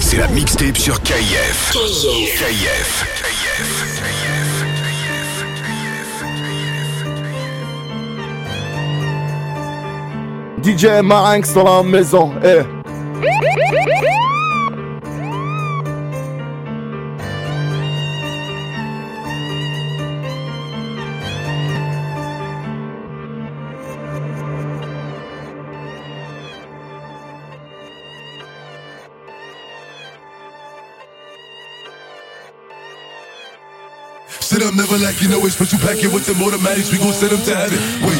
C'est la mixtape sur. KF. DJ Marinx dans la maison, eh. Sit up, never like you know it. Special packet with the automatics. We gon' send them to heaven. Wait,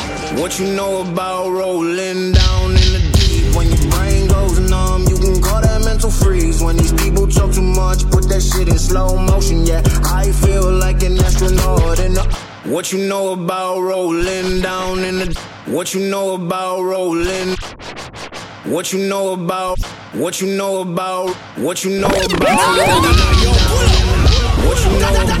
What you know about rolling down in the deep? When your brain goes numb, you can call that mental freeze. When these people talk too much, put that shit in slow motion. Yeah, I feel like an astronaut in the. What you know about rolling down in the. What you know about rolling. What you know about. What you know about. What you know about. What you know about.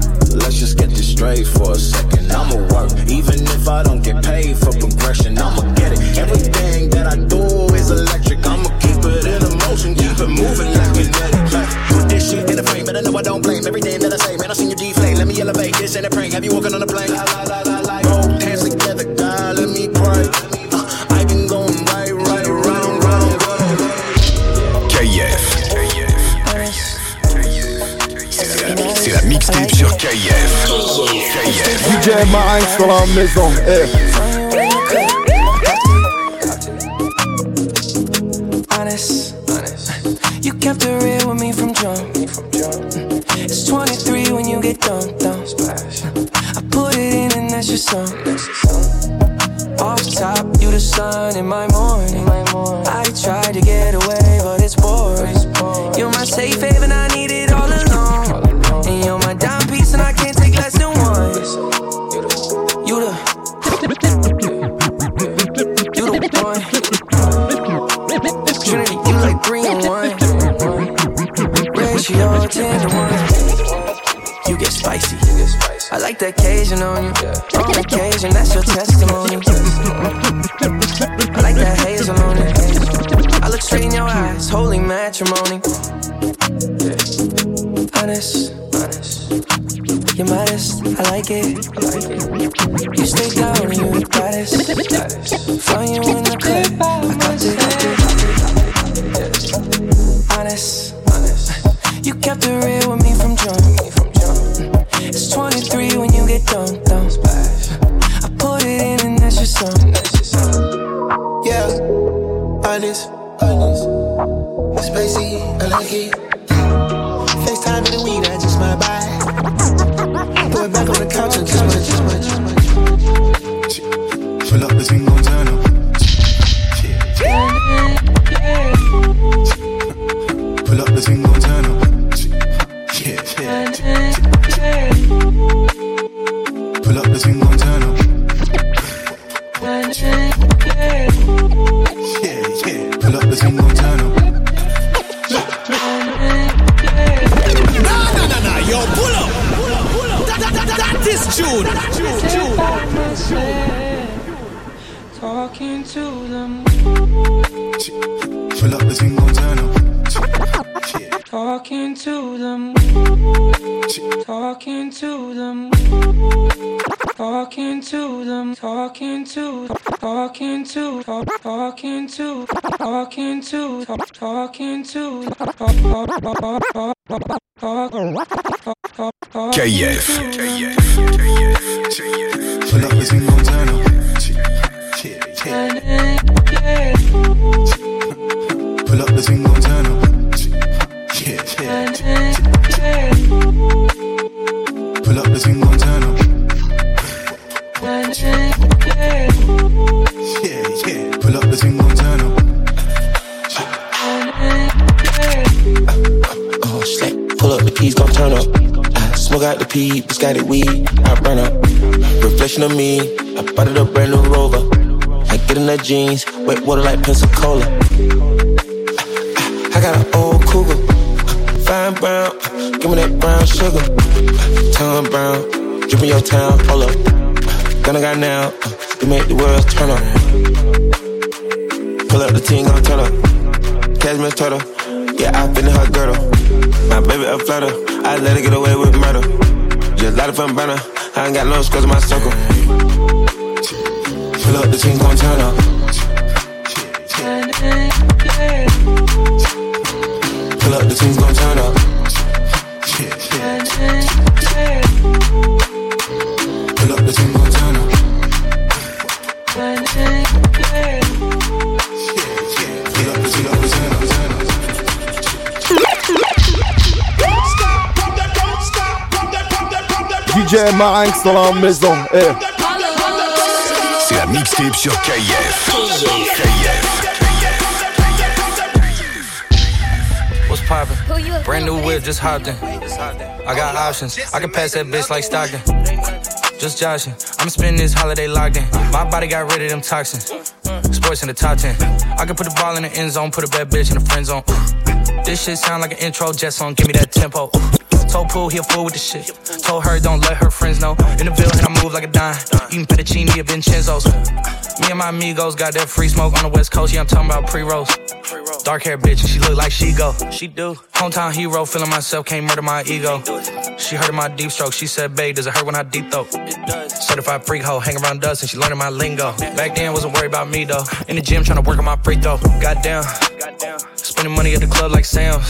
Let's just get this straight for a second. I'ma work, even if I don't get paid for progression. I'ma get it. Everything that I do is electric. I'ma keep it in motion, keep it moving like kinetic. Put this shit in a frame, but I know I don't blame everything that I say. Man, I seen you deflate. Let me elevate. This ain't a prank. Have you walking on a plane? La, la, la, mixtape sur KF. KF. DJ Marinx dans la maison, eh. honest. You kept it real with me from jump. It's 23 when you get dumped down. I put it in and that's your song. Off top, you the sun in my morning. I tried to get away, but it's boring. You're my safe haven, I need ten to one. You get spicy. I like the occasion on you. On occasion, that's your testimony. I like that hazel on it. I look straight in your eyes, holy matrimony. Honest, honest. You're modest, I like it. You stay down and you the baddest. To up the thing gon' turn up. talking to them, talking to them, talking to them, talking to, talking to, talking to, talking to, talking to, talk- talk- KF. Pull up the thing gon' turn up. Yeah, yeah. Pull up the thing gon' turn up. Yeah, yeah. Pull up the thing gon' turn up. Yeah, yeah. Pull up the thing gon' turn up. Oh, slack. Pull up, the keys gon' turn up. I smoke out the pee, biscotti weed, I burn up. Reflection of me, I bought it a brand new rover. I get in the jeans, wet water like Pensacola. Fine brown, give me that brown sugar. Tongue brown, drippin' your town, hold up. Gonna got now, you make the world turn up. Pull up the team, gon' turn up. Cashmere turtle, yeah, I fit in her girdle. My baby a flutter, I let her get away with murder. Just light it from burner, I ain't got no scrubs in my circle. Pull up, the team gon' turn up. Pull up, the team gon' turn up. Pull up the thing gon' turn up. Pull up the thing gon' turn up, turn up. DJ Marinx dans la maison. Eh. C'est la mixtape sur KF. KF. What's Brand new whip, just hopped in. I got options. I can pass that bitch like Stockton. Just joshing. I'm spending this holiday locked in. My body got rid of them toxins. Sports in the top 10. I can put the ball in the end zone, put a bad bitch in the friend zone. This shit sound like an intro jet song, give me that tempo. Told Pool he a fool with the shit. Told her don't let her friends know. In the and I move like a dime. Eating fettuccine at Vincenzo's. Me and my amigos got that free smoke on the west coast. Yeah, I'm talking about pre-rolls. Dark hair bitch, and she look like she go. She do. Hometown hero, feeling myself, can't murder my ego. She heard of my deep stroke. She said, babe, does it hurt when I deep throat? Certified freak hoe, hang around us, and she learning my lingo. Back then, wasn't worried about me though. In the gym, trying to work on my free throw. Goddamn. Spending money at the club like Sam's.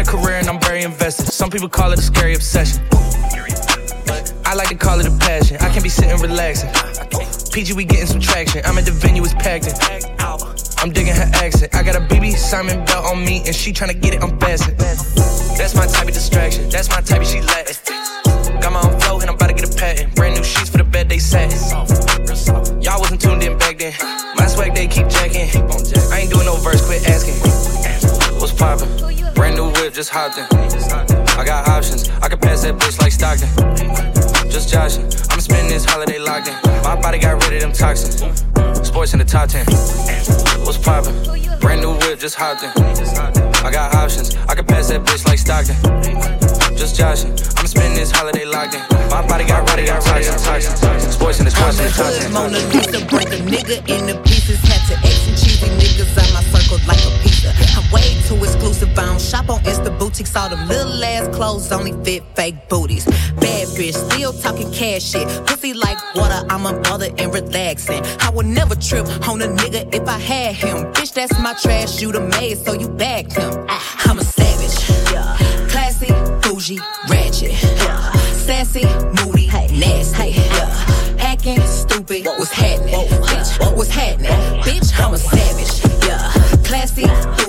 A career and I'm very invested. Some people call it a scary obsession. I like to call it a passion. I can be sitting relaxing. PG, we getting some traction. I'm at the venue, it's packed in. I'm digging her accent. I got a BB Simon belt on me, and she tryna get it unfastened. That's my type of distraction. That's my type of she Latin. Got my own flow, and I'm about to get a patent. Brand new sheets for the bed they satin. Y'all wasn't tuned in back then. My swag they keep jacking. I ain't doing no verse, quit asking. What's poppin'? Brand new whip, just hopped in. I got options. I can pass that bitch like Stockton. Just joshin', I'm spending this holiday locked in. My body got rid of them toxins. Sports in the top 10. What's poppin'? Brand new whip, just hopped in. I got options. I can pass that bitch like Stockton. Just joshin', I'm spending this holiday locked in. My body got rid of them toxins. Sports in the top 10. Hood Mona Lisa broke a nigga into pieces. Circled like a pizza. I'm way too exclusive. I don't shop on Insta boutiques. All them little ass clothes only fit fake booties. Bad bitch, still talking cash shit. Pussy like water, I'm a mother and relaxing. I would never trip on a nigga if I had him. Bitch, that's my trash, you the maid, so you bagged him. I'm a savage, yeah. classy, bougie, ratchet, yeah. sassy, moody, nasty, yeah. acting stupid. What's happening, bitch? What's happening, bitch? I'm a savage, yeah.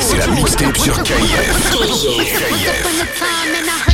C'est la mixtape sur KF. Once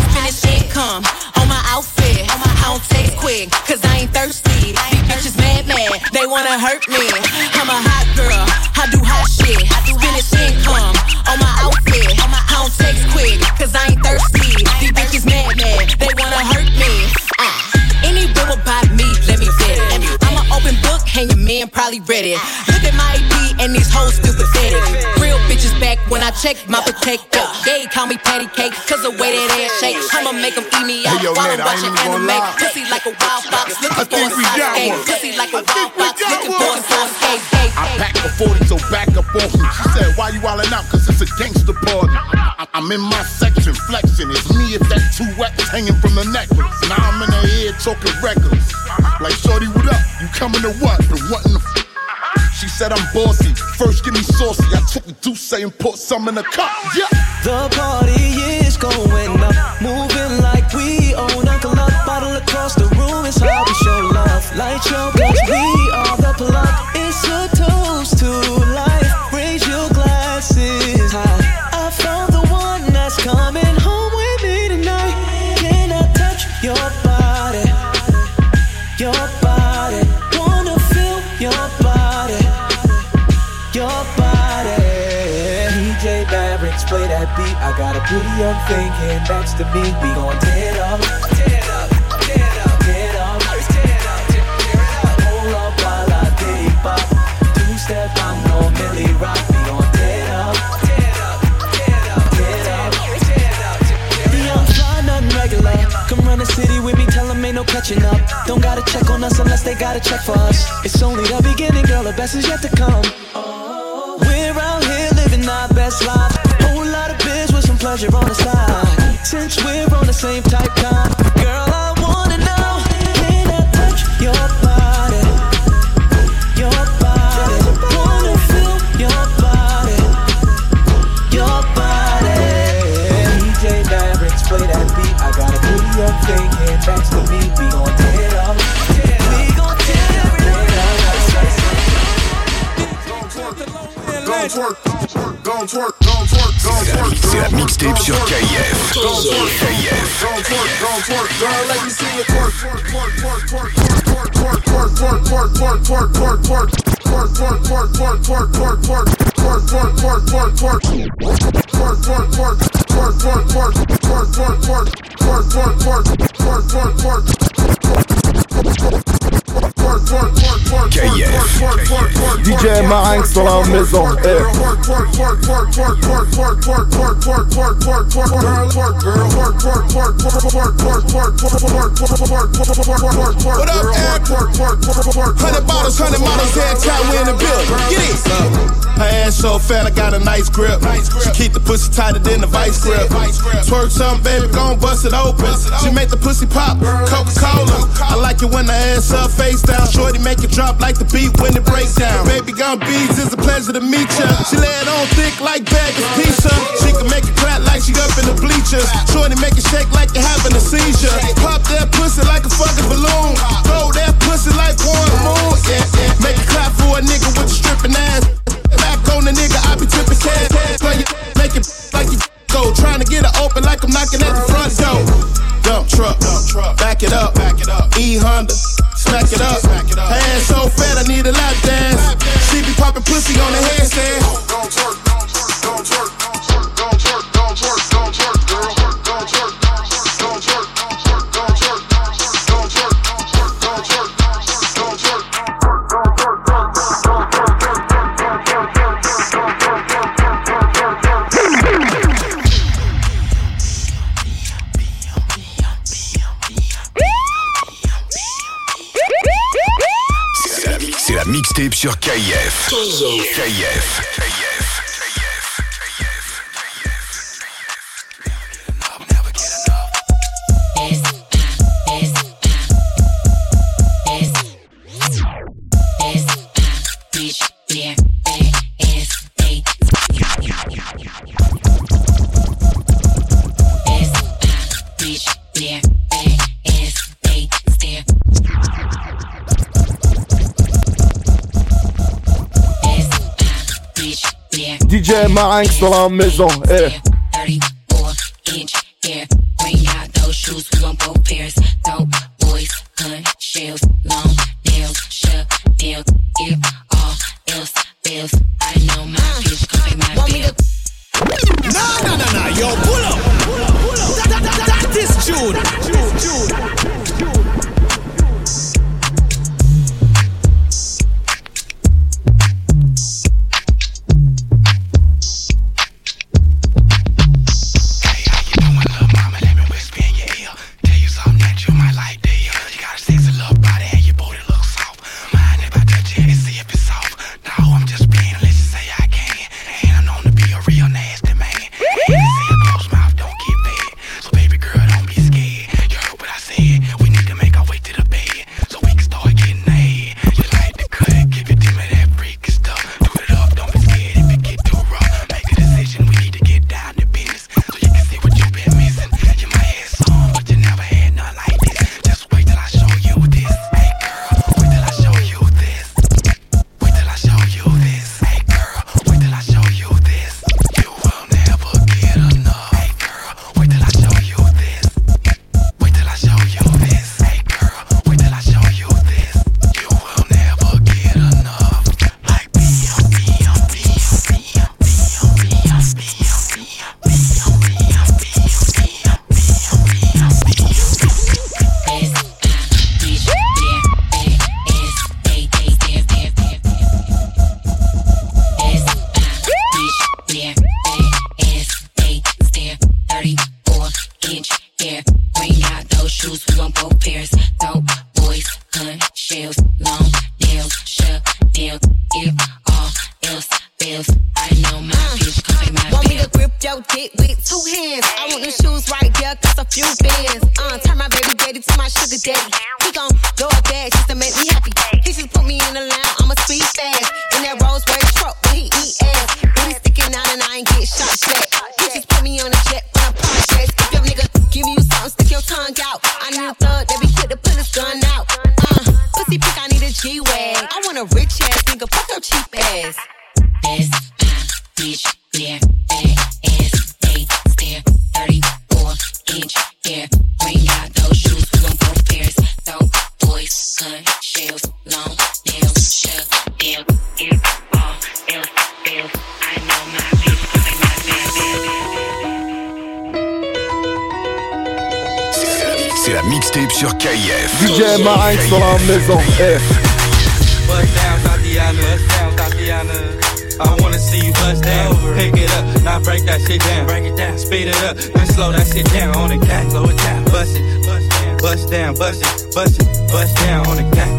Finish income on my outfit. I don't text quick, cause I ain't thirsty. These bitches mad, mad, they wanna hurt me. I'm a hot girl, I do hot shit. Finish income on my outfit. I don't text quick, cause I ain't thirsty. These bitches mad, mad, they wanna hurt me. Uh, any rumor about me, let me get it. I'm an open book, and your man probably read it. Look at my EP and these hoes still pathetic. Bitches back when I check my protector. Yeah, call me patty cake, cause the way that ass shake. I'ma make them eat me out Hey, yo, while Ned, I'm watching anime. lie. Pussy like a wild fox, looking for a think we got escape. one. Pussy like a wild fox, looking for a source. Hey, I pack a 40, so back up off me. She said, why you wildin' out? Cause it's a gangster party. I- I'm in my section, flexing. It's me if that two wax hanging from the necklace. Now I'm in the head talking records. Like, shorty, what up? You coming to what? The what in the f- She said I'm bossy. First give me saucy. I took a deuce and put some in the cup. Yeah. The party is going up, moving like we own a club. Bottle across the room is how we show love. Light your we young thing came next to me. We gon' tear it up, tear it up, tear it up, tear it up. Hold up while I. Two step, I'm rock. We gon' tear it up, tear it up, tear it up, tear it up, regular. Come run the city with me, ain't no catching up. Don't gotta check on us unless they gotta check for us. It's only the beginning, girl, the best is yet to come. We're out here living our best life Whole lot of biz with some pleasure on the side. Since we're on the same type time, girl, I wanna know, can I touch your body? Your body, wanna feel your body, your body. DJ Mavericks, play that beat. I got a video thinking next to me. We gon' tear it up. We gon' tear it Gon' twerk, gon' twerk, gon' twerk, gon' twerk. C'est la mixtape sur KF. KF. gon' twerk, gon' twerk. Girl, let me see you twerk, twerk, twerk, twerk, twerk, twerk, twerk, twerk, twerk, twerk, twerk, twerk. Twerk, twerk, twerk, twerk, twerk, twerk, twerk. Twerk, twerk, twerk, twerk, twerk. Twerk, twerk, twerk, twerk, twerk, twerk. Twerk, twerk, twerk, twerk, twerk, twerk. Twerk, twerk, twerk. Twerk, twerk, twerk, twerk, KF. DJ ma angst dans la maison. Hey. What up, Eric? 100 bottles, 100 models, head time, we in the building. Get it. Her ass so fat, I got a nice grip. She keep the pussy tighter than the vice grip. Twerk something, baby, gon' bust it open. She make the pussy pop, Coca-Cola. I like it when the ass up, face down. Shorty make it drop like the beat when it breaks down. Baby gon' beads, it's a pleasure to meet ya. She lay it on thick like bag of pizza. She can make it clap like she up in the bleachers. Shorty make it shake like you're having a seizure. Pop that pussy like a fucking balloon. Throw that pussy like one moon. Yeah, yeah. Make it clap for a nigga with the stripping ass. Back on the nigga, I be tipping cash. It, make it like you go. Trying to get it open like I'm knocking at the front door. Dump truck, back it up. E Honda, smack it up. Her so fat, I need a lap dance. She be popping pussy on the headstand. KIF. KIF. Marinx dans la maison. Eh. Mixtape sur KF. DJ Marinx dans la maison. Eh. Bust down, Thotiana. Bust down, Thotiana. I wanna see you bust down. Pick it up, now break that shit down. Break it down, speed it up, then slow that shit down on the cat. Slow it down, bust it, bust down, bust it, bust it, bust down on the cat.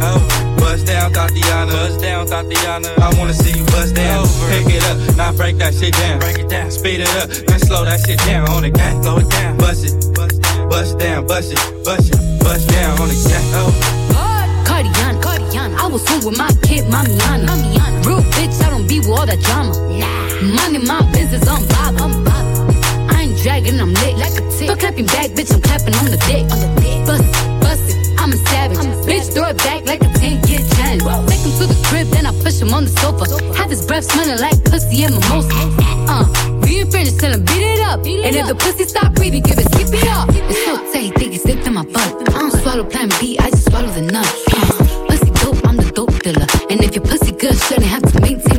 Bust down, Thotiana. Bust down, Thotiana. I wanna see you bust down. Pick it up, now break that shit down. Break it down, speed it up, then slow that shit down on the cat. Slow it down, bust it, bust down, bust it, bust it, bust down on the cat. Cardiana, Cardiana. I was home with my kid, Mamiana. Mamiana. Real bitch, I don't be with all that drama. Nah. Money, my business, I'm bob. I'm bob. I ain't dragging, I'm lit like a tick. Stop clapping back, bitch, I'm clapping on the dick. On the dick. Bust it, bust it, I'm a savage. I'm a bitch, throw it back like a 10 year challenge. Take him to the crib, then I push him on the sofa. Have his breath smelling like pussy and mimosa. Uh, ain't finished, tell him beat it up. and if the pussy stop breathing, give it skip it up. It's so tight, think it's slipped in my butt. I don't swallow plan B, I just swallow the nut. Uh, pussy dope, I'm the dope dealer. And if your pussy good, shouldn't have to maintain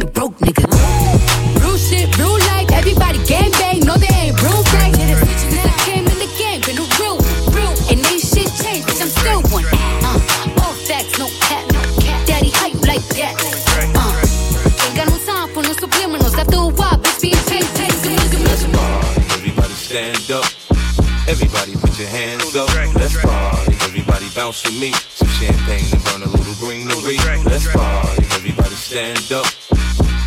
Everybody bounce with me. Some champagne and burn a little greenery. Let's party. Everybody stand up.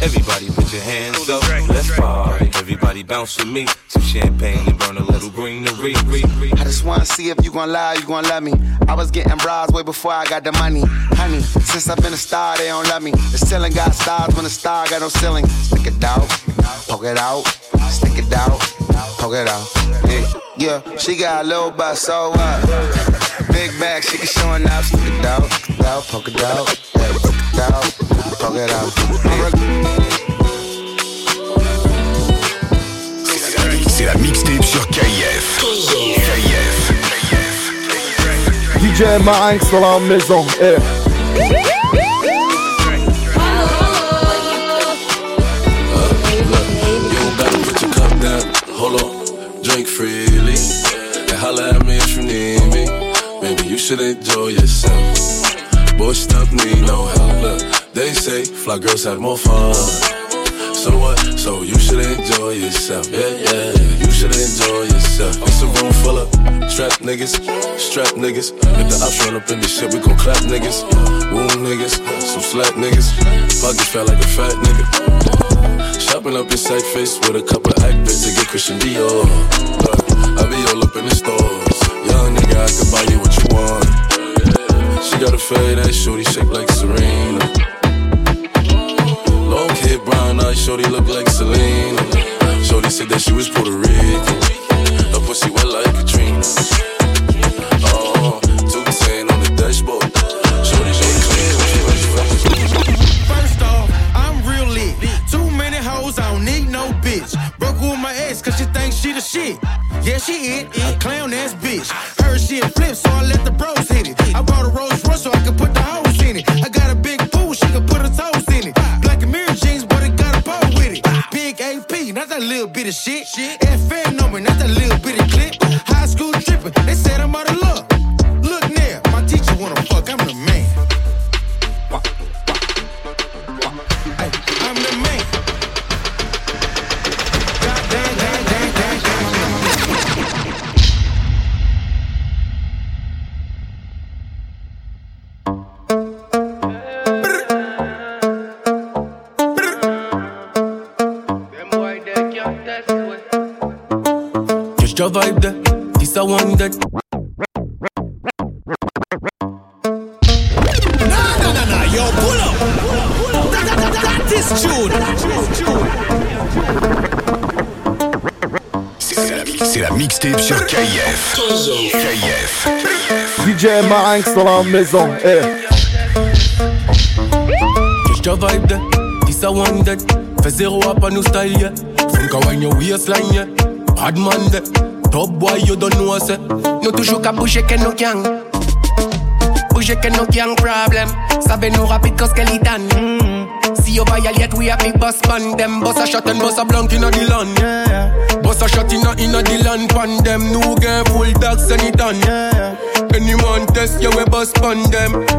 Everybody put your hands up. Let's party. Everybody bounce with me. Some champagne and burn a little greenery. I just wanna see if you gon' lie, you gon' love me. I was getting bras way before I got the money. Honey, since I've been a star, they don't love me. The ceiling got stars when the star got no ceiling. Stick it out, poke it out, stick it out, poke it out. Yeah, yeah. she got a little butt, so what? Big bag, she can showing up. Stick it out, stick it out, poke it out, yeah, stick it out, poke it out. Yeah. C'est la mixtape sur KF. KF. DJ Marinx dans la maison. Eh. Should enjoy yourself. Boy, stop need no help. They say fly girls have more fun. So what? So you should enjoy yourself. Yeah, yeah, you should enjoy yourself. It's a room full of strap niggas, strap niggas. If the ops run up in this shit, we gon' clap niggas. Wound niggas, some slack niggas. Pockets fat like a fat nigga. Shopping up in sight face with a couple of actors to get Christian Dior. I be all up in the stores. Nigga, I buy you what you want. She got a fade ass shorty shaped like Serena. Long hair, brown eyes, shorty look like Selena. Shorty said that she was Puerto Rican. Her pussy wet like Katrina. Oh, on the dashboard. Shorty, First off, I'm real lit. Too many hoes, I don't need no bitch. Broke with my ex, cause she thinks she the shit. Yeah, she it, a clown ass bitch. Heard she a flip, so I let the bros hit it. I bought a Rolls Royce so I could put the hose in it. I got a big pool, she can put her toes in it. Black and mirror jeans, but it got a bow with it. Big AP, not that little bit of shit. FN number, not that little bit of clip. High school tripping, they said I'm out of luck. DJ Marinx dans la maison. Eh. Just your vibe there. This a one dead. Fais zéro up a new style, yeah. Think I wind your waistline, yeah. Bad man there. Top boy, you don't know, say. Nous toujours qu'à bouger que nous gang. Bouger que nous gang problem. Savez nous rapide quand qu'elle est done. See you violate, we have big boss pan them. Boss a shot and boss a blunt in the land, yeah. Boss a shot in a in the land pan them. New game full dogs and it done, yeah. Anyone test, yeah, we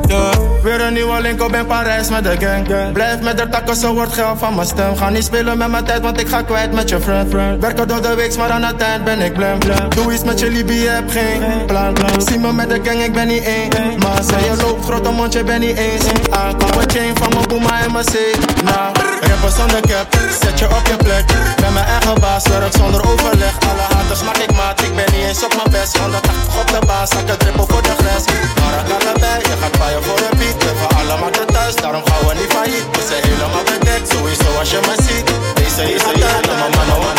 yeah. Weer een nieuwe link op in Parijs met de gang. Blijf met de takken, zo wordt geld van mijn stem. Ga niet spelen met mijn tijd, want ik ga kwijt met je friend. Werken door de week, maar aan het eind ben ik blem. Doe iets met je Libië, heb geen plan. Zie me met de gang, ik ben niet één. Maar zij je loopt, grote mondje, ben niet eens. Aankomen chain van mijn boema en mijn zee. Nou, rapper zonder cap, zet je op je plek. Ben mijn eigen baas, werk zonder overleg. Alle haters maak ik maat, ik ben niet eens op mijn best. 180 op de baas, zak het drippel voor de grens. Maar ik kan erbij, je gaat paaien voor een beat. We allemaal de thuis, daarom gaan we niet failliet. We zijn helemaal bedekt, sowieso als je me ziet. Deze is het tijd, maar man, man, man.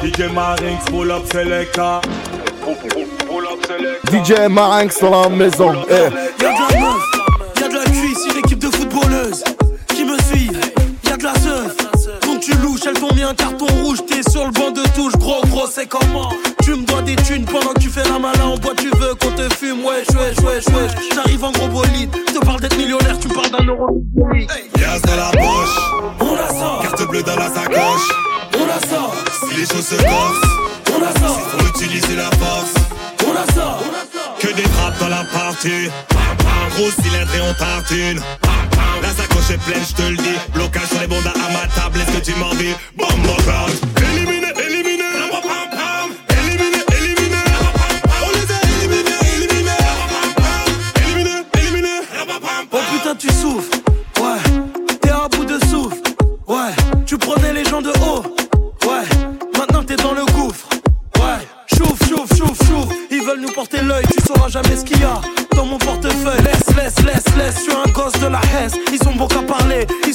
DJ Marinx, pull up selecta. DJ Marinx dans la maison. Eh. Elles t'ont mis un carton rouge, t'es sur le banc de touche, gros gros, c'est comment? Tu me dois des thunes pendant que tu fais la malin en bois, tu veux qu'on te fume, wesh, wesh, wesh, wesh. J'arrive en gros bolide, te parle d'être millionnaire, tu parles d'un euro. Yas dans la poche, on la sort. Carte bleue dans la sacoche, on la sort. Si les choses se corsent, on la sort. Faut utiliser la force, on la sort. Que des frappes dans la partie, gros cylindre et on tartine. La sacoche est pleine, je te le dis. Blocage sur les à ma table, est-ce que tu m'en dis? Bombe. Éliminé, éliminé. Éliminé. On les a éliminés, éliminés. Éliminé, éliminé. Oh putain, tu souffres. Ouais, t'es à bout de souffle. Ouais, tu prenais les gens de haut. Ouais, maintenant t'es dans le gouffre. Ouais, chouf, chouf, chouf, chouf. Ils veulent nous porter l'œil, jamais ce qu'il y a dans mon portefeuille. Laisse, laisse, laisse, laisse. Je suis un gosse de la Hesse. Ils sont bons qu'à parler, ils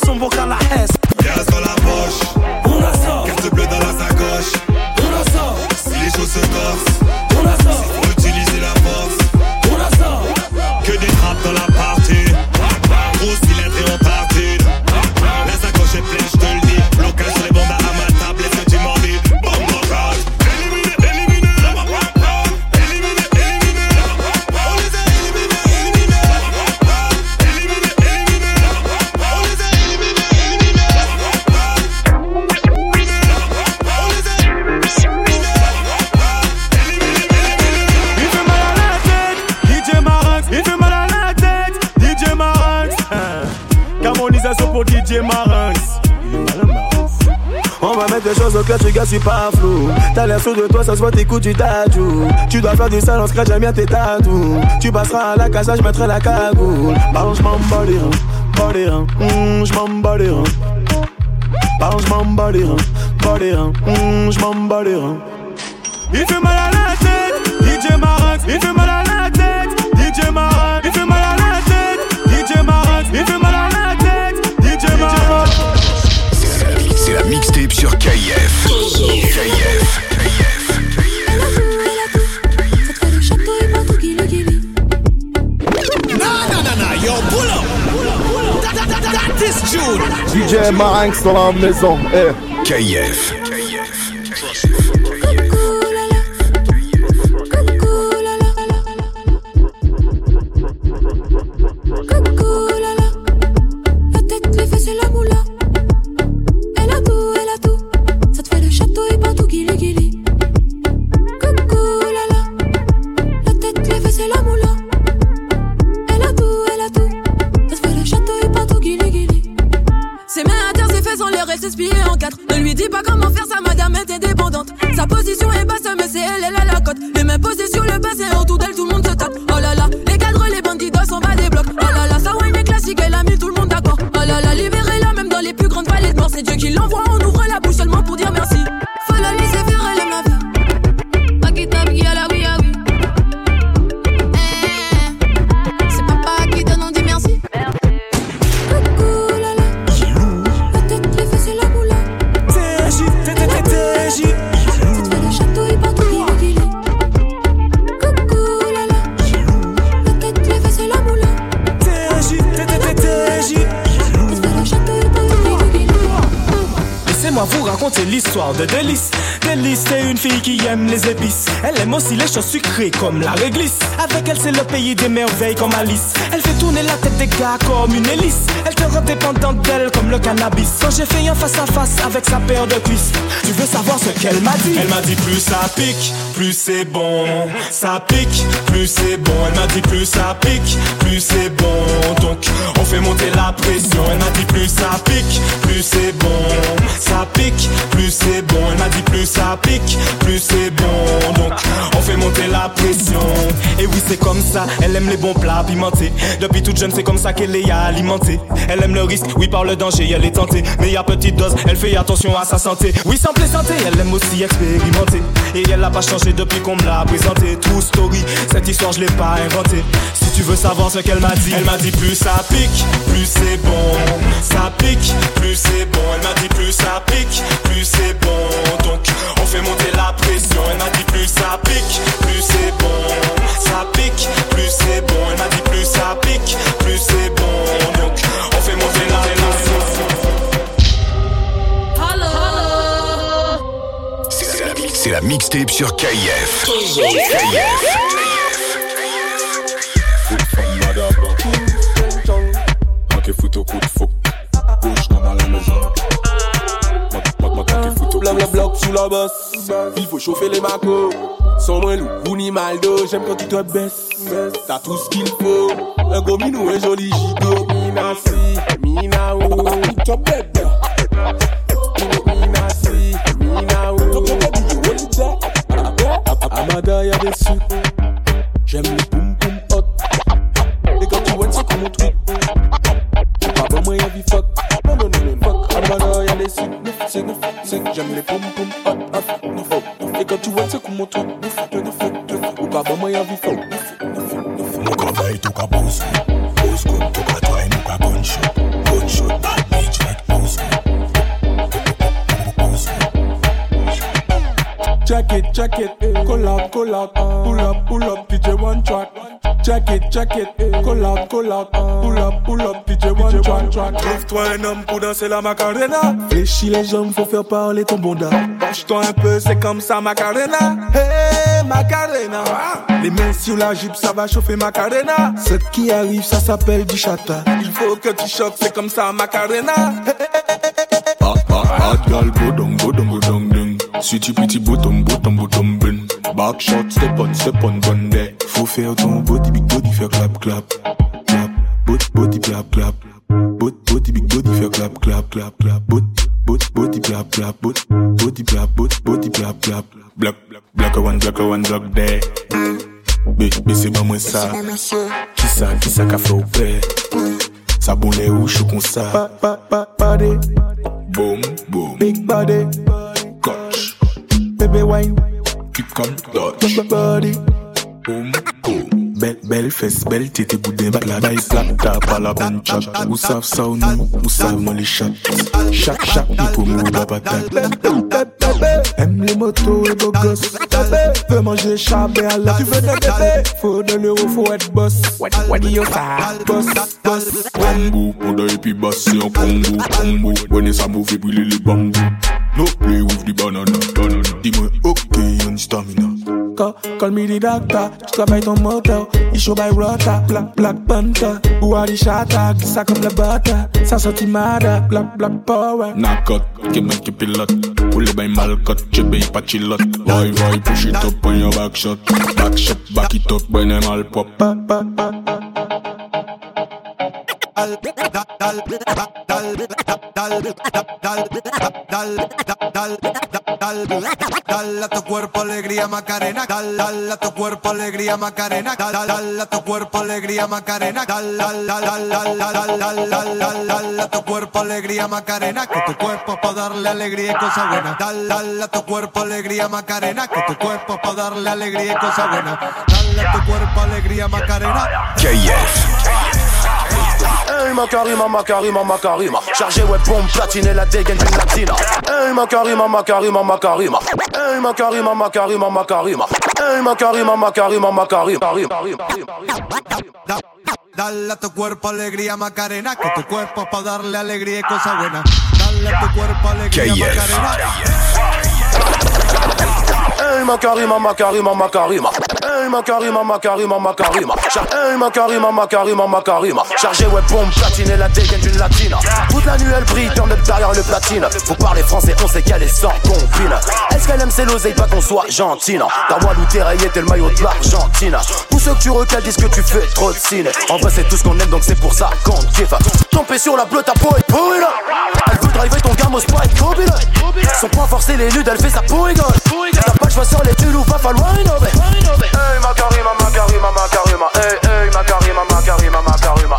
pas flou. T'as l'air sûr de toi, ça se voit, t'écoutes du tadjou. Tu dois faire du sale, on scratch, j'aime bien tes tatous. Tu passeras à la casa, je mettrai la cagoule. Pardon, je m'en bats les reins, bats les reins, hum, je m'en bats les reins. Pardon, je m'en bats les reins, bats les reins, hum, je m'en bats les reins. Il fait mal à la tête, DJ Marinx. Il fait mal à la tête, DJ Marinx. Il fait mal à la tête, DJ Marinx. Il fait mal à la tête, DJ Marinx. C'est la mixtape sur KF. DJ Marinx dans la maison. Eh. KF. C'est Dieu qui l'envoie, on ouvre la bouche aussi les choses sucrées comme la réglisse. Avec elle, c'est le pays des merveilles comme Alice. Elle fait tourner la tête des gars comme une hélice. Elle te rend dépendante d'elle comme le cannabis. Quand j'ai fait un face à face avec sa paire de cuisses, tu veux savoir ce qu'elle m'a dit? Elle m'a dit plus ça pique, plus c'est bon. Ça pique, plus c'est bon. Elle m'a dit plus ça pique, plus c'est bon. Donc on fait monter la pression. Elle m'a dit plus ça pique, plus c'est bon. Ça pique, plus c'est bon. Elle m'a dit plus ça pique, plus c'est bon. Donc on fait monter la pression. Et oui c'est comme ça. Elle aime les bons plats pimentés. Depuis toute jeune c'est comme ça qu'elle est alimentée. Elle aime le risque, oui par le danger elle est tentée. Mais à petite dose, elle fait attention à sa santé. Oui sans plaisanter, elle aime aussi expérimenter. Et elle n'a pas changé depuis qu'on me l'a présenté. True story, cette histoire je l'ai pas inventée. Si tu veux savoir ce qu'elle m'a dit, elle m'a dit plus ça pique, plus c'est bon. Ça pique, plus c'est bon. Elle m'a dit plus ça pique, plus c'est bon. Donc on fait monter la pression. Elle m'a dit plus ça pique, plus c'est bon. Ça pique, plus c'est bon. Elle m'a dit plus ça pique, plus c'est bon. Donc on fait monter la. C'est la, c'est la mixtape sur KIF. Manqué photo coup de faux. Gauche comme à la maison. Bla bloc sous la bosse. Il faut chauffer les macos. Son mwen lou, bouni maldo, jem kon ti te bes Ta tou skil pou, e gomi nou e joli jido Mina si, mina oh. ou, te Mina si, oh. te bebe di woli Amada ya desu, jem li poum poum hot. E kan ti wen se kon nou tweet Pa bon mwen ya vi fok, non non non non Call out, call out, pull up, pull up, DJ one track. Trouve-toi un homme pour danser la macarena. Fléchis les jambes, faut faire parler ton bonda. Penche-toi un peu, c'est comme ça macarena. Hey macarena. Les mains sur la jupe, ça va chauffer macarena. Ce qui arrive, ça s'appelle du chata. Il faut que tu choques, c'est comme ça macarena. Hot, hot, hot girl, go down, go down, go down, down. Sweetie pretty bottom, bottom, bottom, bun. Back Backshot, step on, step on, Sunday. Faut faire ton body, big body, faire clap, clap. Clap, body, body, clap, clap. Body, body, big body, faire clap, clap, clap, clap. Body, body, body, clap, clap. Body, body, clap, body, body, clap, clap. Black, black, one, black, one, black, day. Bese ba mwen sa Kisa, kisa ka fe ou pre Sa bonle ou chou kon sa Pa, pa, pa, pade Boom, boom Big body Koch Bebe wine kick come dot. Touch my body. Boom, boom. Bel, bel fes, bel tete bouden plat Bay plat, ta pala bon chak Ou sav sa ou nou, ou sav man li chak Chak chak, mou la patat Aime les motos et beaux gosses. Veux manger chabé à la Tu veux des bébés Faut de l'euro, faut être boss. What, what do you say? Boss, boss. Bambou, on doit et puis basser en combo, combo. When ça move et brûler les bambous. No play with the banana, banana. Dis-moi, ok, on stamina. Call, call me the doctor. Je travaille ton moteur. Il show by rota. Black, black panther. Ou à shata. Ça comme butter. Ça sortit mada. Black, black power. Knock qui mec qui pilote. Ou les bains mal tu bain pas chilote. Boy, boy, push it up on your back shot. Back shot, back it up, when I'm all pop. Dale a tu cuerpo alegría Macarena, dale a tu cuerpo alegría Macarena, dale a tu cuerpo alegría Macarena, dale a tu cuerpo alegría Macarena, que tu cuerpo para darle alegría y cosa buena, dale a tu cuerpo alegría Macarena, que tu cuerpo para darle alegría y cosa buena, dale a tu cuerpo alegría Macarena. Hey ma karima, ma karima, ma karima Chargé ouais bombe, platiné la dégaine d'une latina Hey ma karima, ma karima, ma karima Hey ma karima, ma karima, ma karima Hey ma karima, ma karima, ma karima Dale a tu cuerpo alegría Macarena Que tu cuerpo es pa' darle alegría y cosas buenas Dale a tu cuerpo alegría Macarena Hey Macarima, Macarima, Macarima Hey Macarima, Macarima, Macarima. Chargé ouais pompe, platine et la dégaine d'une latine. Toute la nuit elle brille comme derrière le platine. Pour parler français, on sait qu'elle est sans combine. Est-ce qu'elle aime ses l'oseille, pas qu'on soit gentine? Ta Walou terraillé, t'es le maillot de l'Argentine. Tous ceux que tu recales disent que tu fais trop de ciné. En vrai, c'est tout ce qu'on aime, donc c'est pour ça qu'on kiffe. Tomber sur la bleue, ta peau est pourrie. Elle veut driver ton gamme au copilote. Son point forcé, les ludes, elle fait sa pourrigole. T'as pas le choix sur les tuiles ou va falloir innover. Hey Macarima, Macarima, Macarima. Hey, hey Macarima, Macarima, Macarima. Hey, hey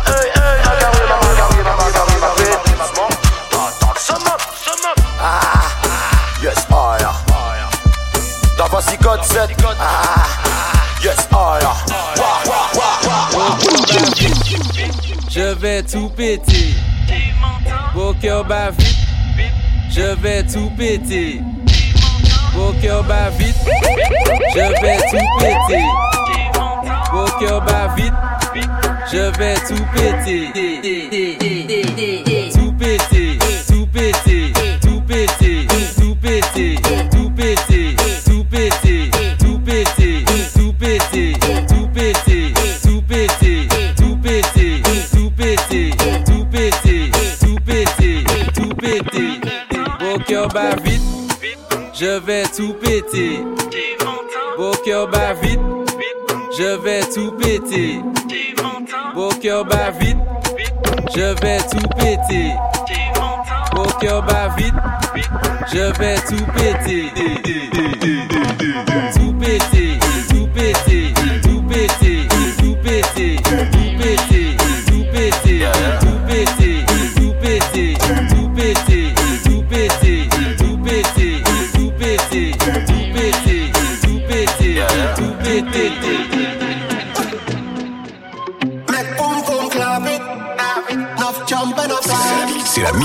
vais tout péter. Vos cœurs bat vite. Je vais tout péter. Vos cœurs bat vite. Je vais tout péter. Vos cœurs bat vite. Je vais tout péter. Tout péter. Tout péter. Tout péter. Vos cœurs bat vite. Je vais tout péter. Vos cœurs bat vite. Je vais tout péter. Vos cœurs bat vite. Je vais tout péter. Vos cœurs bat vite. Je vais tout péter. Tout péter.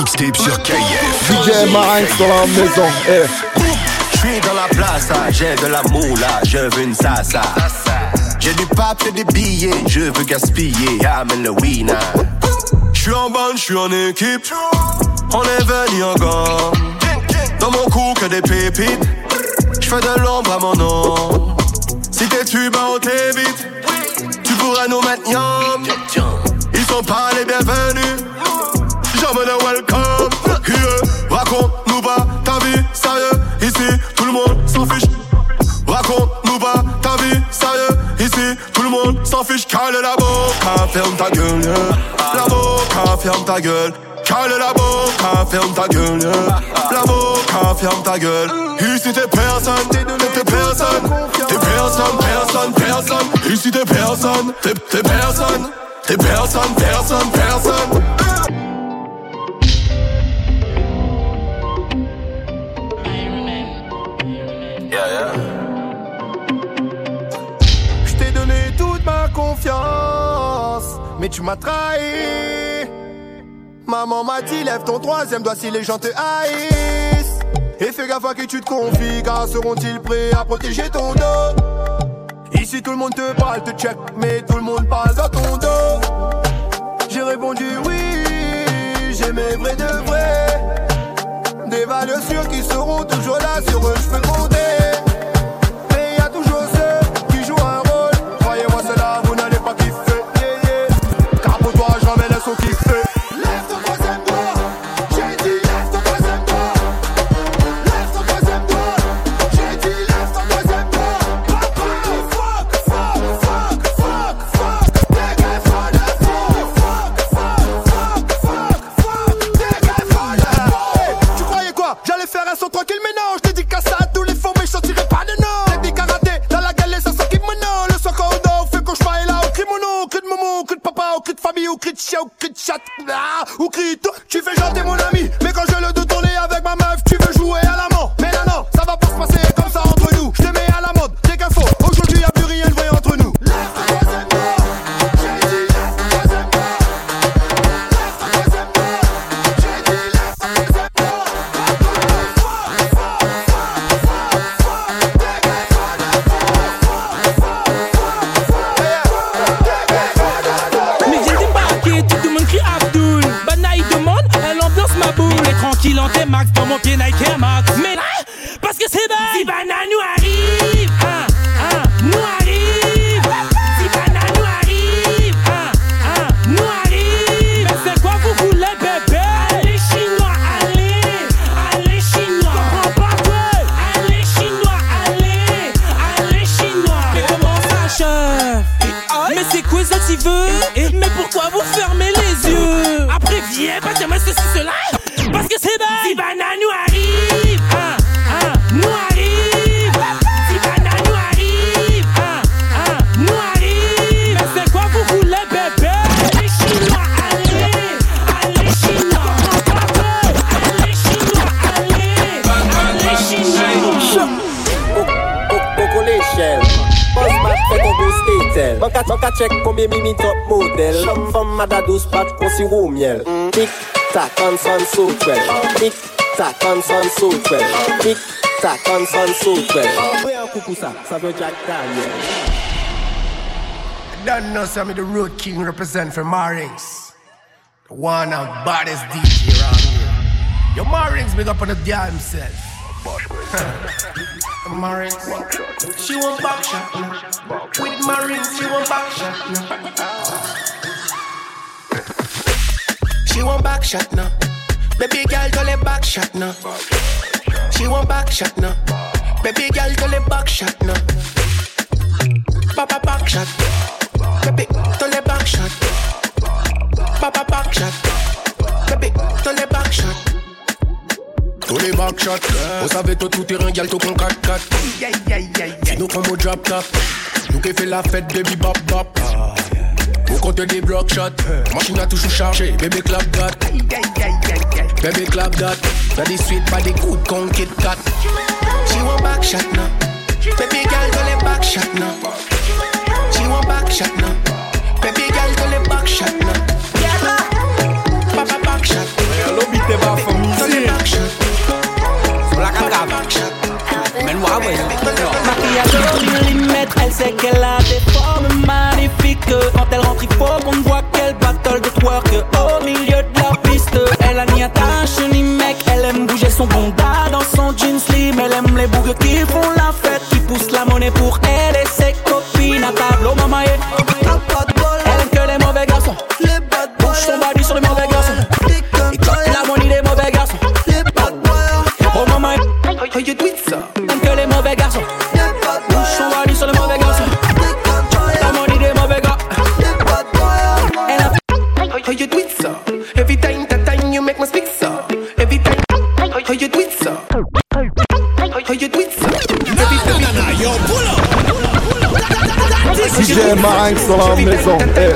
Sur KF. DJ Marinx dans la maison. Eh. Je suis dans la place, j'ai de la moula, je veux une sasa. J'ai du papier, des billets, je veux gaspiller, amène le winner. Je suis en bande, je suis en équipe. On est venu en gomme. Dans mon cou que des pépites. Je fais de l'ombre à mon nom. Si t'es tu bah on t'évite. Tu pourras nous mettre. Ils sont pas les bienvenus. Yeah. Raconte-nous pas ta vie, sérieux. Ici, tout le monde s'en fiche. Raconte-nous pas ta vie, sérieux. Ici, tout le monde s'en fiche. Cale la boca, ferme ta gueule. yeah. La boca, ferme ta gueule. Cale la boca, ferme ta gueule. yeah. La ferme ta gueule. Ici, t'es personne, t'es personne. T'es personne, personne, personne. Ici, t'es personne, t'es personne. T'es personne, personne, personne. Tu m'as trahi. Maman m'a dit lève ton troisième doigt si les gens te haïssent. Et fais gaffe à qui tu te confies, car seront-ils prêts à protéger ton dos? Ici tout le monde te parle, te check, mais tout le monde parle dans ton dos. J'ai répondu oui, j'aimais vrai de vrai. Des valeurs sûres qui seront toujours là, sur eux je peux compter. Check combien mimi top modèle Femme madadous pat qu'on si roux miel Tic tac on son so twel Tic tac on son so twel Tic tac on son so twel Oui un coucou ça, ça veut Jack Daniel. Don't know some of the Road King represent for Marings. The one of baddest DJ around here. Your Marings big up on the damn self. Marings, she want back shot now. With Marines, she want back shot now. She want back shot now. Baby girl, tell it back shot now. She want back shot now. Baby girl, tell it back shot now. Papa back shot. Baby, tell it back shot. Papa back shot. Baby, tell it back shot. Tous les backshots, vous savez tout tout terrain, gal tout con 4 4 Si nous comme au drop top, nous qui fait la fête, baby bop bop Vous comptez des block shots, machine a toujours chargé, bébé clap that Baby clap that, y'a des suites, pas des coups de con Kit Kat She want back shot now. Baby girl, tell it back shot now. She want back shot now. Baby girl, tell it back shot now. Papa back shot. Lobby te va Elle sait qu'elle a des formes magnifiques. Quand elle rentre, il faut qu'on voit qu'elle battle de twerk au milieu de la piste. Elle a ni attache ni mec, elle aime bouger son bonda dans son jean slim. Elle aime les bougues qui font la fête, qui poussent la monnaie pour elle up. DJ Marinx dans la maison. Eh.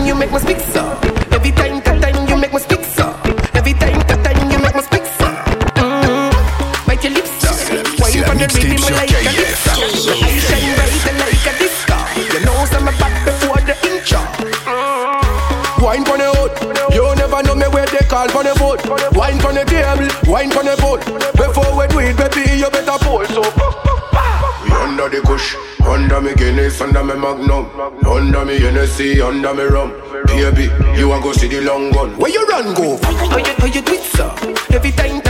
Guinness, under me Magnum, under me Hennessy, under me rum. Baby, you a go see the long gun. Where you run go? How you, how you do it, sir? Every time,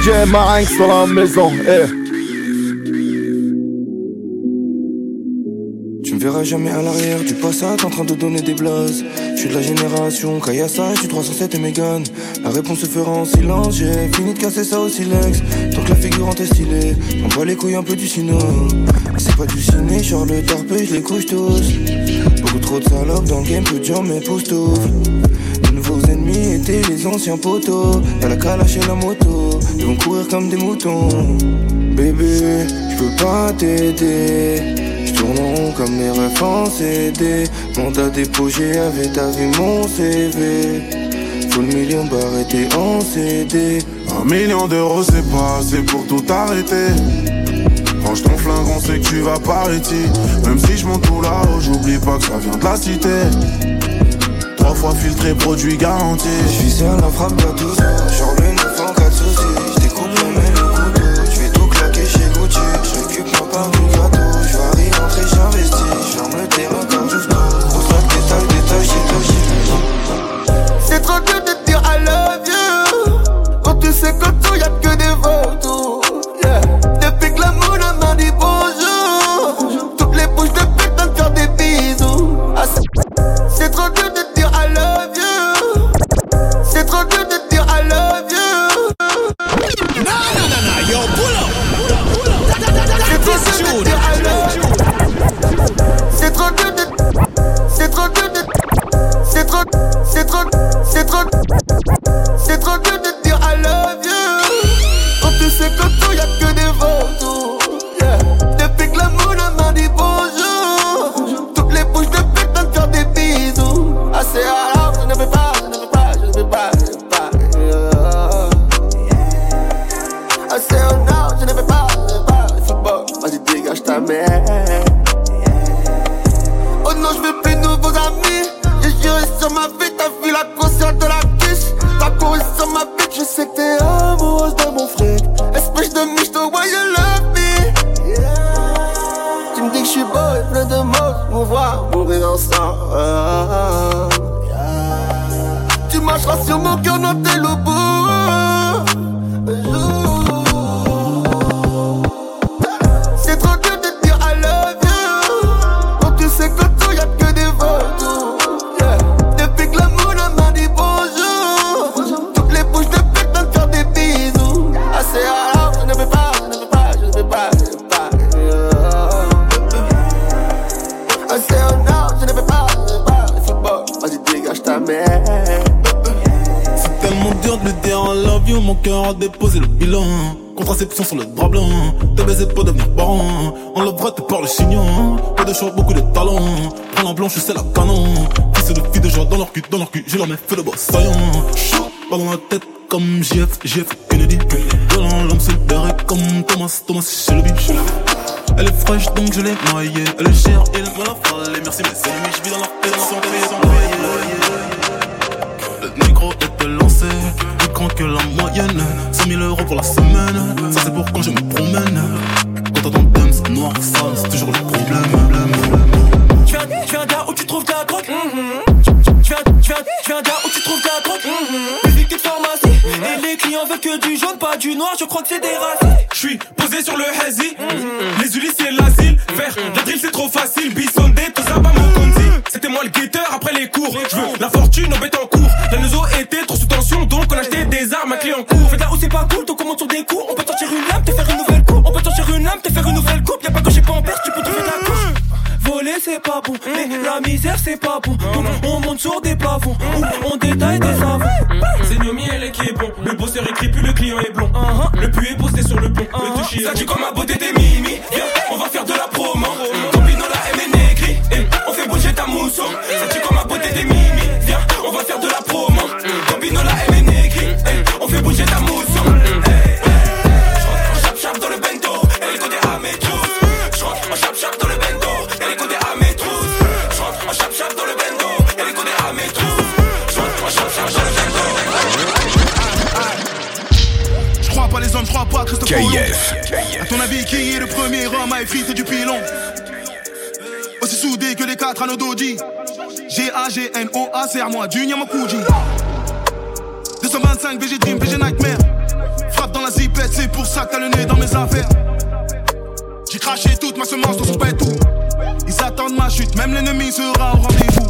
DJ Marinx dans la maison. Eh. Tu me verras jamais à l'arrière du passage en train de donner des blases. Je suis de la génération Kayasa, suis 307 et Megan. La réponse se fera en silence, j'ai fini de casser ça au silex. Tant que la figurante est stylée, on voit les couilles un peu du cinéma. C'est pas du ciné, genre le tarpé, je les couche tous. Beaucoup trop de salopes dans le game, peu de gens m'époustouflent. Les nouveaux ennemis étaient les anciens poteaux. Y'a la calache et la moto, vont courir comme des moutons. Bébé, je peux pas t'aider. Je tourne rond comme les refs en CD. Mandat déposé avec ta vie mon CV. Full million barre était en CD. Un million d'euros c'est pas assez pour tout arrêter. Range ton flingue, on sait que tu vas par ici. Même si je monte tout là-haut, j'oublie pas que ça vient de la cité. Trois fois filtré, produit garanti. Je suis à la frappe tous Genre que la moyenne. 100 000 euros pour la semaine, ça c'est pour quand je me promène. Quand t'as ton Benz noir sale, c'est toujours le problème. Tu viens, tu viens d'un où tu trouves ta drogue. Tu viens, tu viens, tu viens d'un où tu trouves ta drogue. Musique de pharmacie. Et les clients veulent que du jaune, pas du noir. Je crois que c'est des races. Je suis posé sur le hazy. Les Ulysses c'est l'asile. Faire la drill c'est trop facile. Bissondé, tout ça pas mon conti. C'était moi le guetteur après les cours. Je veux la fortune en bête en cours. La était trop sous tension, donc on achetait des armes à clé en cours. Fais là où c'est pas cool, donc on monte sur des coups. On peut sortir une lame, te faire une nouvelle coupe. On peut sortir une lame, te faire une nouvelle coupe. Y'a pas que j'ai pas en perte, tu peux trouver ta couche. Voler c'est pas bon, mais la misère c'est pas bon. Donc on monte sur des plafonds, ou on détaille des savons. C'est Nomi elle qui est bon. Le bosseur écrit plus le client est blond. Le puits est posté sur le pont. Le touchy Ça dit comme ma beauté des Colomb. À ton avis, qui est le premier homme à effriter du pilon? Aussi soudé que les quatre anneaux d'Audi. G-A-G-N-O-A, serre-moi du Nyamakuji. 225 VG Dream, VG Nightmare. Frappe dans la zipette, c'est pour ça que t'as le nez dans mes affaires. J'ai craché toute ma semence dans son tout. Ils attendent ma chute, même l'ennemi sera au rendez-vous.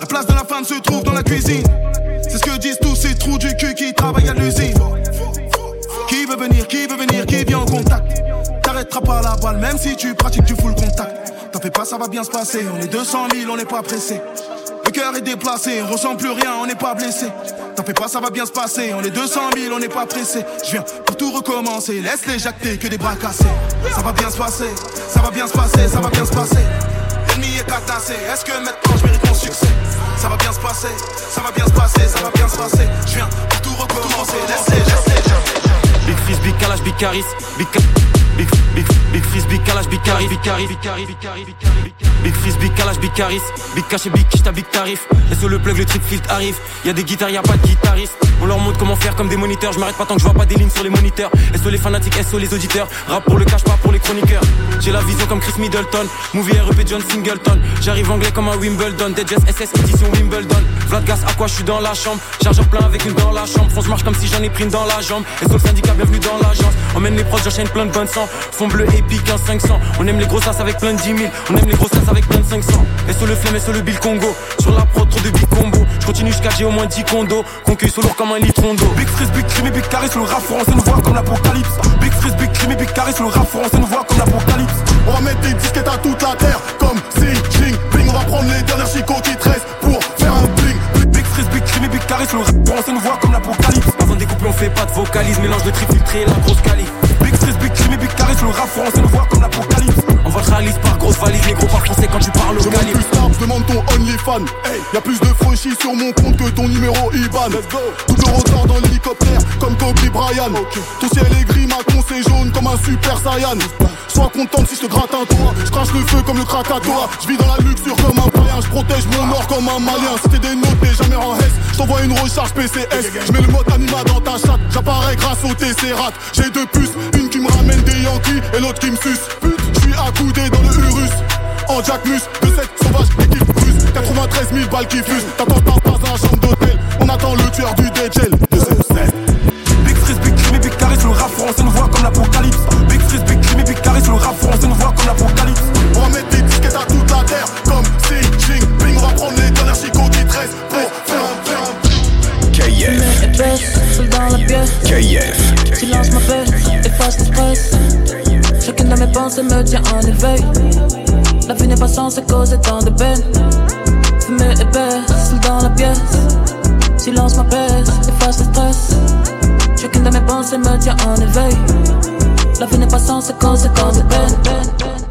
La place de la femme se trouve dans la cuisine. C'est ce que disent tous ces trous du cul qui travaillent à l'usine. Qui veut venir, qui vient en contact T'arrêteras pas la balle, même si tu pratiques du full contact. T'en fais pas, ça va bien se passer. On est 200 000, on n'est pas pressé. Le cœur est déplacé, on ressent plus rien, on n'est pas blessé. T'en fais pas, ça va bien se passer. On est 200 000, on n'est pas pressé. Je viens pour tout recommencer. Laisse-les jacter que des bras cassés. Ça va bien se passer, ça va bien se passer, ça va bien se passer. L'ennemi est cassé. Est-ce que maintenant je mérite mon succès Ça va bien se passer, ça va bien se passer, ça va bien se passer. Je viens pour tout recommencer. Big freeze, Bicalage, Bicaris, Bicaris big Big, big, big calage, big caris, big caris, big caris, big big calage, big caris, big cash et big quiche, big tarif. Et sur le plug, le trip filtre arrive. Y'a des guitares, y'a pas de guitariste. On leur montre comment faire comme des moniteurs. Je m'arrête pas tant que je vois pas des lignes sur les moniteurs. Sur les fanatiques, sur les auditeurs. Rap pour le cash, pas pour les chroniqueurs. J'ai la vision comme Chris Middleton. Movie REP John Singleton. J'arrive anglais comme un Wimbledon. Dead Jazz SS édition Wimbledon. Vlad Gas, à quoi je suis dans la chambre? Chargeur plein avec une dans la chambre. Fonce marche comme si j'en ai pris une dans la jambe. Sur le syndicat, bienvenue dans l'agence. Emmène les proches, j'enchaîne plein de bonnes sang. Fond bleu épique, 15 500. On aime les grosses sas avec plein de 10 000. On aime les grosses sas avec plein de 500. Et sur le flemme et sur le bill Congo. Sur la prod, trop de big combo. Je continue jusqu'à j'ai au moins 10 condos. Concueille sous lourd comme un litron d'eau. Big freeze, big crime, big carré sur le rap français, nous voit comme l'apocalypse. Big freeze, big crime, big carré sur le rap français, nous voit comme l'apocalypse. On va mettre des disquettes à toute la terre, comme Xi Jinping. On va prendre les dernières chicots qui te restent pour faire un bling. Big freeze, big crime, big carré sur le rap français, nous voit comme l'apocalypse. Avant de découper, on fait pas de vocalise. Mélange de trip filtré et la grosse cali. Big freeze, big crime, carré sur le rap français, voit comme l'apocalypse. On va réalise par grosse valise, négro par français quand tu parles au calibre. plus tard, demande ton OnlyFan. Hey, y a plus de franchis sur mon compte que ton numéro IBAN. Let's go. Double rotor dans l'hélicoptère, comme Kobe Bryant. Ton ciel est gris, ma con c'est jaune comme un super Saiyan. Sois contente si je te gratte un toit. Je crache le feu comme le Krakatoa. Je vis dans la luxure comme un païen. Je protège mon or comme un malien. Si t'es des notes, t'es jamais en S. Je t'envoie une recharge PCS. Je mets le mode anima dans ta chatte. J'apparais grâce au TC rat. J'ai deux puces, une qui me ramène des Yankees et l'autre qui me suce. Je suis accoudé dans le Urus. En Jack Mus, de cette sauvage équipe russe. 93 000 balles qui fusent. T'attends pas dans la chambre d'hôtel. On attend le tueur du DJL Big freeze, big crime, big carré le rap français nous voit comme l'apocalypse. Big freeze, big crime, big carré le rap français nous voit comme l'apocalypse pièce. KF. Silence m'appelle, efface le stress. Chacune de mes pensées me tient en éveil. La vie n'est pas censée causer tant de peine. Fumée épaisse, dans la pièce. Silence m'apaise, efface le stress. Chacune de mes pensées me tient en éveil. La vie n'est pas censée causer tant de peine.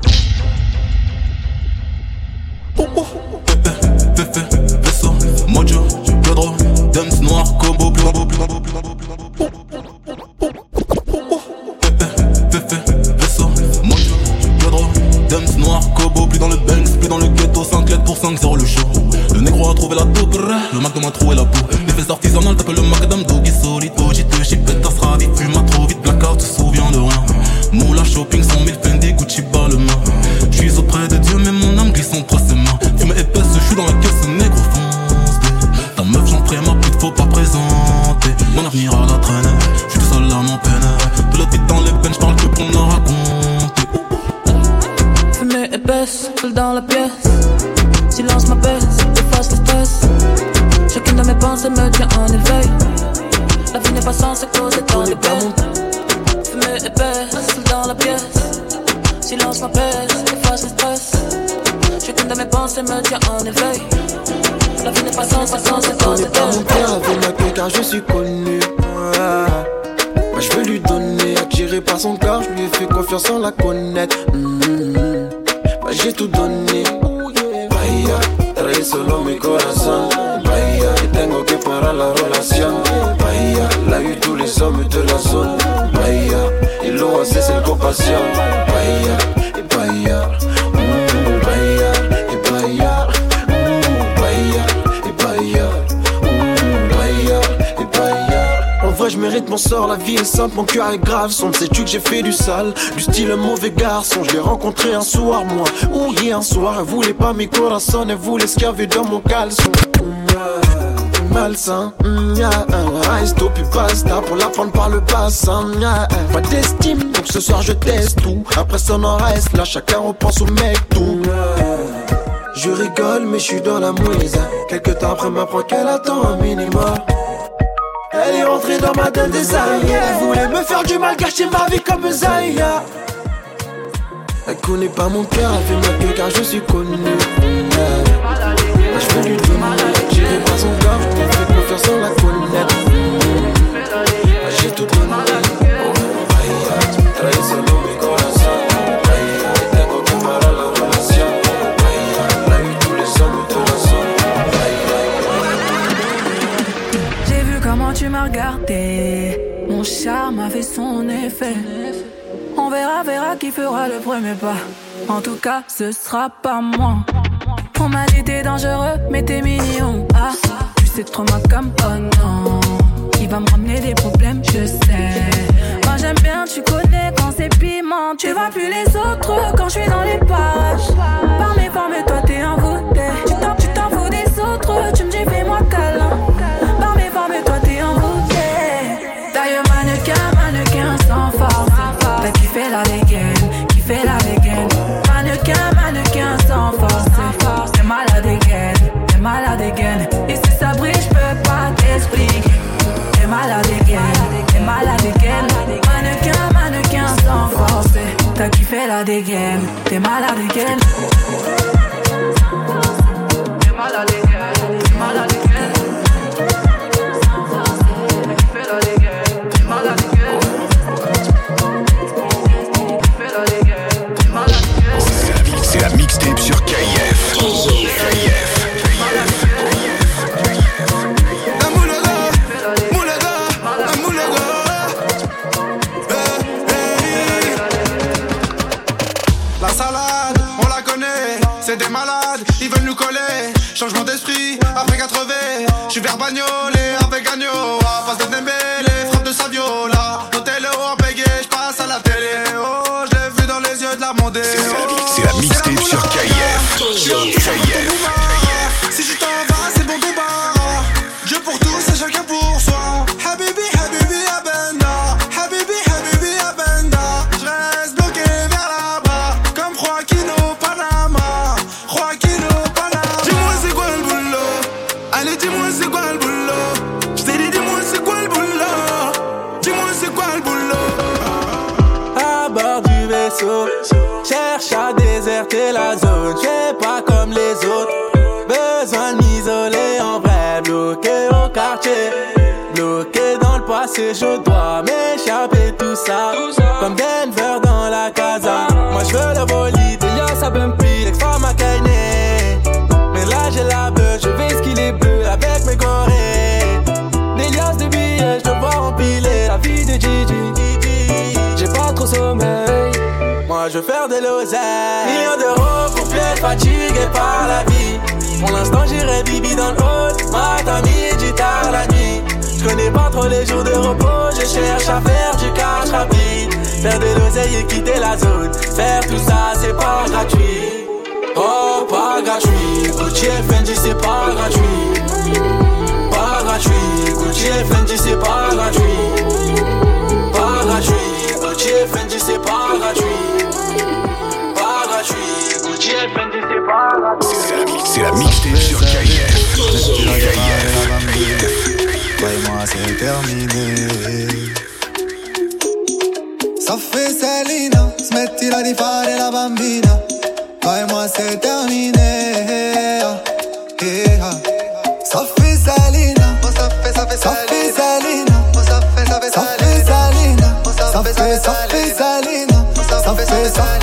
M'apaise, efface le stress. Chacune de mes pensées me tient en éveil. La vie n'est pas causer tant de Connais pas mon père avec ma queue car je suis connu. Ah. Bah, je veux lui donner, attiré par son corps, je lui ai fait confiance sans la connaître. Mhm. Bah, j'ai tout donné. Vaya, trae solo mi corazón. Vaya, y tengo que parar la relación. Vaya, la eu tous les hommes de la zone. Vaya, y lo hace sin compasión. Vaya, En vrai, je mérite mon sort, la vie est simple, mon cœur est grave. Son sais-tu que j'ai fait du sale, du style mauvais garçon? Je l'ai rencontré un soir, moi. Oui, un soir, elle voulait pas mes corazones, elle voulait ce qu'il dans mon caleçon. Malsain. Mm, yeah, uh, puis basta pour la prendre par le bassin. Yeah, uh, pas d'estime, donc ce soir je teste tout. Après ça en reste, là chacun reprend son mec tout. Je rigole, mais je suis dans la mouise. Quelques temps après m'apprend qu'elle attend un minimum. Elle est rentrée dans ma tête des. Elle voulait me faire du mal, gâcher ma vie comme Zaya. Elle connaît pas mon cœur, elle fait ma queue car je suis connu. Je fais du donner, j'irai pas son J'ai vu comment tu m'as regardé. Mon charme a fait son effet. On verra, verra qui fera le premier pas. En tout cas, ce sera pas moi. On m'a dit t'es dangereux, mais t'es mignon. Ah, sais trop ma comme oh non. Il va me ramener des problèmes, je sais. Moi j'aime bien, tu connais quand c'est piment. Tu vois plus les autres quand je suis dans les parages. Par Kiffé la dégaine, t'es malade again. Déserter la zone, j'ai pas comme les autres. Besoin de m'isoler en vrai, bloqué au quartier. Bloqué dans le passé, je dois m'échapper tout ça. Pour l'instant j'irai bibi dans le haut. Matin, midi, tard la nuit. Je connais pas trop les jours de repos. Je cherche à faire du cash rapide. Faire de l'oseille et quitter la zone. Faire tout ça c'est pas gratuit. Oh, pas gratuit. Gucci Fendi c'est pas gratuit. Pas gratuit. Gucci Fendi c'est pas gratuit. Pas gratuit. Gucci c'est pas gratuit. Pas gratuit. Gucci et Fendi c'est la mixtape sur KIF. moi c'est terminé. Selena, smettila di fare la bambina. Vai moi c'est terminé. Eh, ah. Soffi Selena, oh, Soffi, Soffi, Soffi Selena, oh, Soffi, Soffi, Soffi Selena, oh, Soffi, Soffi, Soffi Soffi